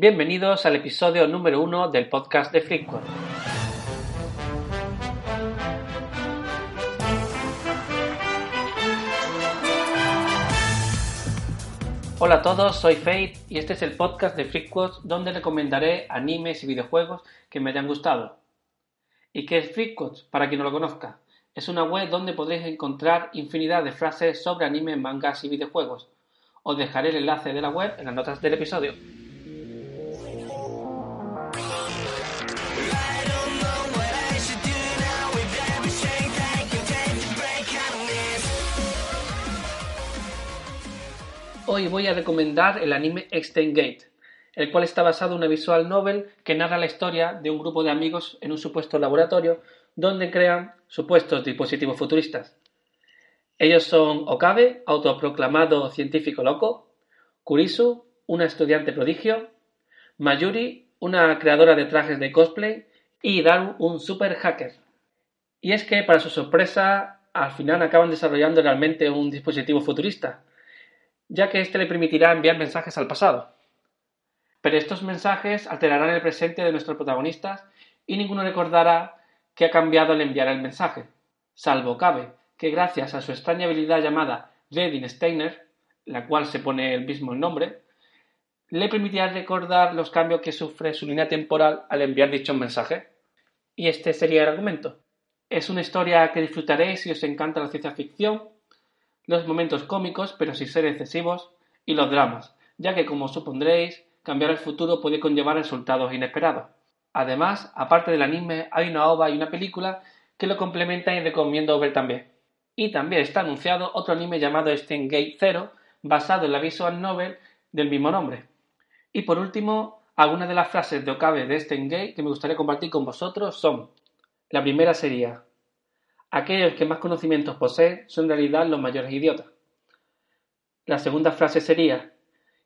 Bienvenidos al episodio número uno del podcast de Freakcore. Hola a todos, soy Fate y este es el podcast de Freakquotes donde recomendaré animes y videojuegos que me hayan gustado. ¿Y qué es Freakquotes? Para quien no lo conozca. Es una web donde podréis encontrar infinidad de frases sobre anime, mangas y videojuegos. Os dejaré el enlace de la web en las notas del episodio. Hoy voy a recomendar el anime Extend Gate, el cual está basado en una visual novel que narra la historia de un grupo de amigos en un supuesto laboratorio donde crean supuestos dispositivos futuristas. Ellos son Okabe, autoproclamado científico loco, Kurisu, una estudiante prodigio, Mayuri, una creadora de trajes de cosplay, y Daru, un super hacker. Y es que, para su sorpresa, al final acaban desarrollando realmente un dispositivo futurista, ya que éste le permitirá enviar mensajes al pasado. Pero estos mensajes alterarán el presente de nuestros protagonistas y ninguno recordará que ha cambiado al enviar el mensaje, salvo Cabe, que gracias a su extraña habilidad llamada Reading Steiner, la cual se pone el mismo nombre, le permitirá recordar los cambios que sufre su línea temporal al enviar dicho mensaje. Y este sería el argumento. Es una historia que disfrutaréis si os encanta la ciencia ficción los momentos cómicos, pero sin ser excesivos, y los dramas, ya que, como supondréis, cambiar el futuro puede conllevar resultados inesperados. Además, aparte del anime, hay una ova y una película que lo complementan y recomiendo ver también. Y también está anunciado otro anime llamado Gate Zero, basado en la visual novel del mismo nombre. Y por último, algunas de las frases de Okabe de Gate que me gustaría compartir con vosotros son: la primera sería Aquellos que más conocimientos poseen son en realidad los mayores idiotas. La segunda frase sería,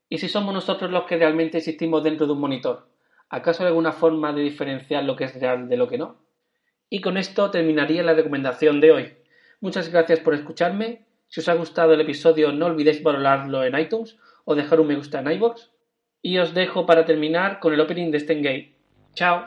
¿y si somos nosotros los que realmente existimos dentro de un monitor? ¿Acaso hay alguna forma de diferenciar lo que es real de lo que no? Y con esto terminaría la recomendación de hoy. Muchas gracias por escucharme. Si os ha gustado el episodio no olvidéis valorarlo en iTunes o dejar un me gusta en iVoox. Y os dejo para terminar con el opening de Stengate. ¡Chao!